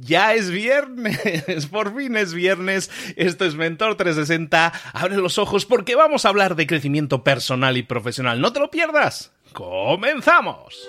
Ya es viernes, por fin es viernes. Esto es Mentor 360. Abre los ojos porque vamos a hablar de crecimiento personal y profesional. No te lo pierdas. ¡Comenzamos!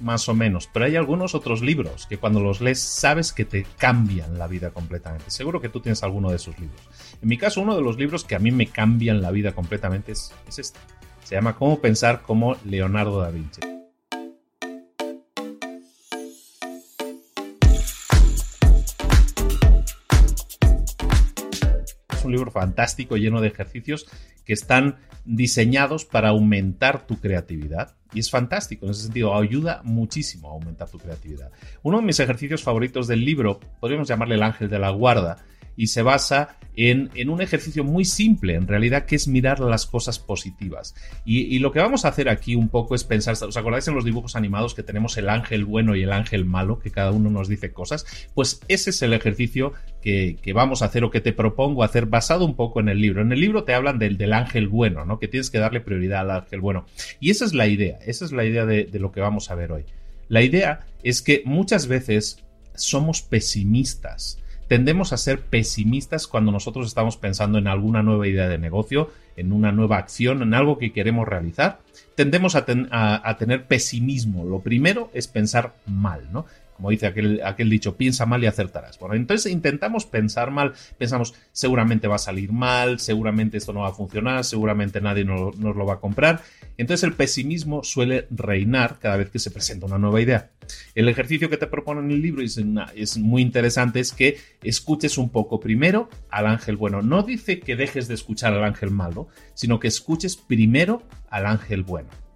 más o menos, pero hay algunos otros libros que cuando los lees sabes que te cambian la vida completamente. Seguro que tú tienes alguno de esos libros. En mi caso, uno de los libros que a mí me cambian la vida completamente es, es este. Se llama Cómo pensar como Leonardo da Vinci. un libro fantástico lleno de ejercicios que están diseñados para aumentar tu creatividad. Y es fantástico, en ese sentido, ayuda muchísimo a aumentar tu creatividad. Uno de mis ejercicios favoritos del libro, podríamos llamarle el ángel de la guarda, y se basa en, un ejercicio muy simple, en realidad, que es mirar las cosas positivas. Y, lo que vamos a hacer aquí un poco es pensar, ¿os acordáis en los dibujos animados que tenemos el ángel bueno y el ángel malo, que cada uno nos dice cosas? Pues ese es el ejercicio que, vamos a hacer o que te propongo hacer basado un poco en el libro. En el libro te hablan del, del ángel bueno, ¿no? Que tienes que darle prioridad al ángel bueno. Y esa es la idea, esa es la idea de lo que vamos a ver hoy. La idea es que muchas veces somos pesimistas tendemos a ser pesimistas cuando nosotros estamos pensando en alguna nueva idea de negocio, en una nueva acción, en algo que queremos realizar. Tendemos a, tener pesimismo. Lo primero es pensar mal, ¿no? Como dice aquel, dicho, piensa mal y acertarás. Bueno, entonces intentamos pensar mal, pensamos, seguramente va a salir mal, seguramente esto no va a funcionar, seguramente nadie nos, lo va a comprar. Entonces el pesimismo suele reinar cada vez que se presenta una nueva idea. El ejercicio que te propone en el libro es muy interesante, es que escuches un poco primero al ángel bueno. No dice que dejes de escuchar al ángel malo, sino que escuches primero al ángel bueno.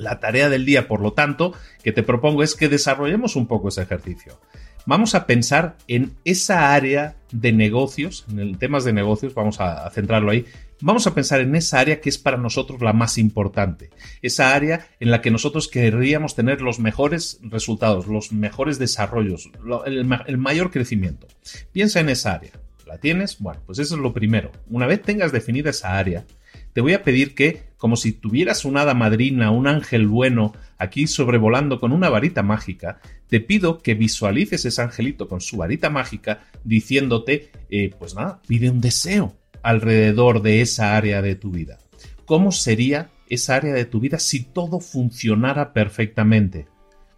La tarea del día, por lo tanto, que te propongo es que desarrollemos un poco ese ejercicio. Vamos a pensar en esa área de negocios, en temas de negocios, vamos a, centrarlo ahí. Vamos a pensar en esa área que es para nosotros la más importante, esa área en la que nosotros querríamos tener los mejores resultados, los mejores desarrollos, el, el mayor crecimiento. Piensa en esa área. ¿La tienes? Bueno, pues eso es lo primero. Una vez tengas definida esa área, te voy a pedir que, como si tuvieras una hada madrina, un ángel bueno, aquí sobrevolando con una varita mágica, te pido que visualices ese angelito con su varita mágica diciéndote, eh, pues nada, pide un deseo alrededor de esa área de tu vida. ¿Cómo sería esa área de tu vida si todo funcionara perfectamente?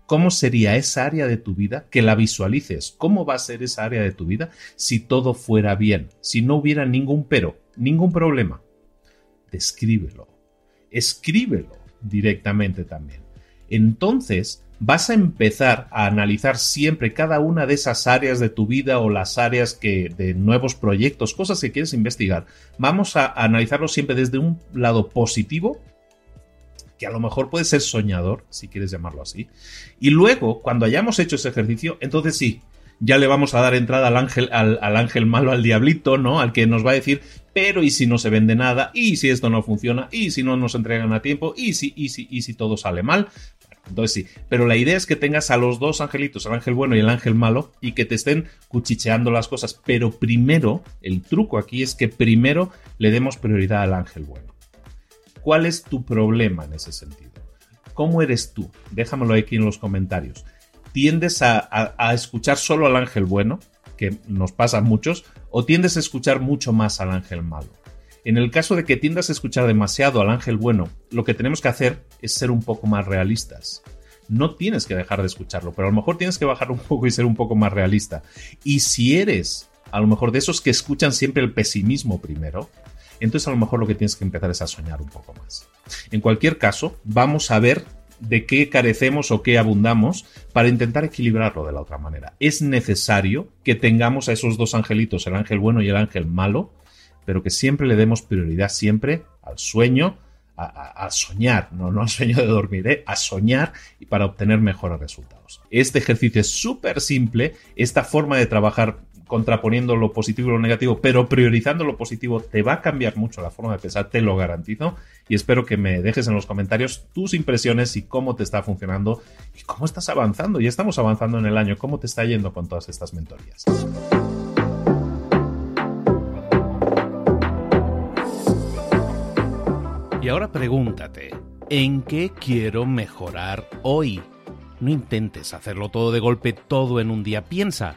¿Cómo sería esa área de tu vida? Que la visualices. ¿Cómo va a ser esa área de tu vida si todo fuera bien? Si no hubiera ningún pero, ningún problema escríbelo. Escríbelo directamente también. Entonces vas a empezar a analizar siempre cada una de esas áreas de tu vida o las áreas que de nuevos proyectos, cosas que quieres investigar. Vamos a analizarlo siempre desde un lado positivo que a lo mejor puede ser soñador, si quieres llamarlo así. Y luego, cuando hayamos hecho ese ejercicio, entonces sí, ya le vamos a dar entrada al ángel, al, ángel malo, al diablito, ¿no? Al que nos va a decir, pero ¿y si no se vende nada? ¿Y si esto no funciona? ¿Y si no nos entregan a tiempo? ¿Y si, y si, y si todo sale mal? entonces sí, pero la idea es que tengas a los dos angelitos, el ángel bueno y el ángel malo, y que te estén cuchicheando las cosas. Pero primero, el truco aquí es que primero le demos prioridad al ángel bueno. ¿Cuál es tu problema en ese sentido? ¿Cómo eres tú? Déjamelo aquí en los comentarios tiendes a, escuchar solo al ángel bueno, que nos pasa a muchos, o tiendes a escuchar mucho más al ángel malo. En el caso de que tiendas a escuchar demasiado al ángel bueno, lo que tenemos que hacer es ser un poco más realistas. No tienes que dejar de escucharlo, pero a lo mejor tienes que bajar un poco y ser un poco más realista. Y si eres a lo mejor de esos que escuchan siempre el pesimismo primero, entonces a lo mejor lo que tienes que empezar es a soñar un poco más. En cualquier caso, vamos a ver de qué carecemos o qué abundamos para intentar equilibrarlo de la otra manera. Es necesario que tengamos a esos dos angelitos, el ángel bueno y el ángel malo, pero que siempre le demos prioridad siempre al sueño, a, soñar, no, no al sueño de dormir, ¿eh? a soñar y para obtener mejores resultados. Este ejercicio es súper simple, esta forma de trabajar contraponiendo lo positivo y lo negativo, pero priorizando lo positivo, te va a cambiar mucho la forma de pensar, te lo garantizo. Y espero que me dejes en los comentarios tus impresiones y cómo te está funcionando y cómo estás avanzando. Ya estamos avanzando en el año, cómo te está yendo con todas estas mentorías. Y ahora pregúntate, ¿en qué quiero mejorar hoy? No intentes hacerlo todo de golpe, todo en un día. Piensa,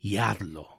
y hazlo.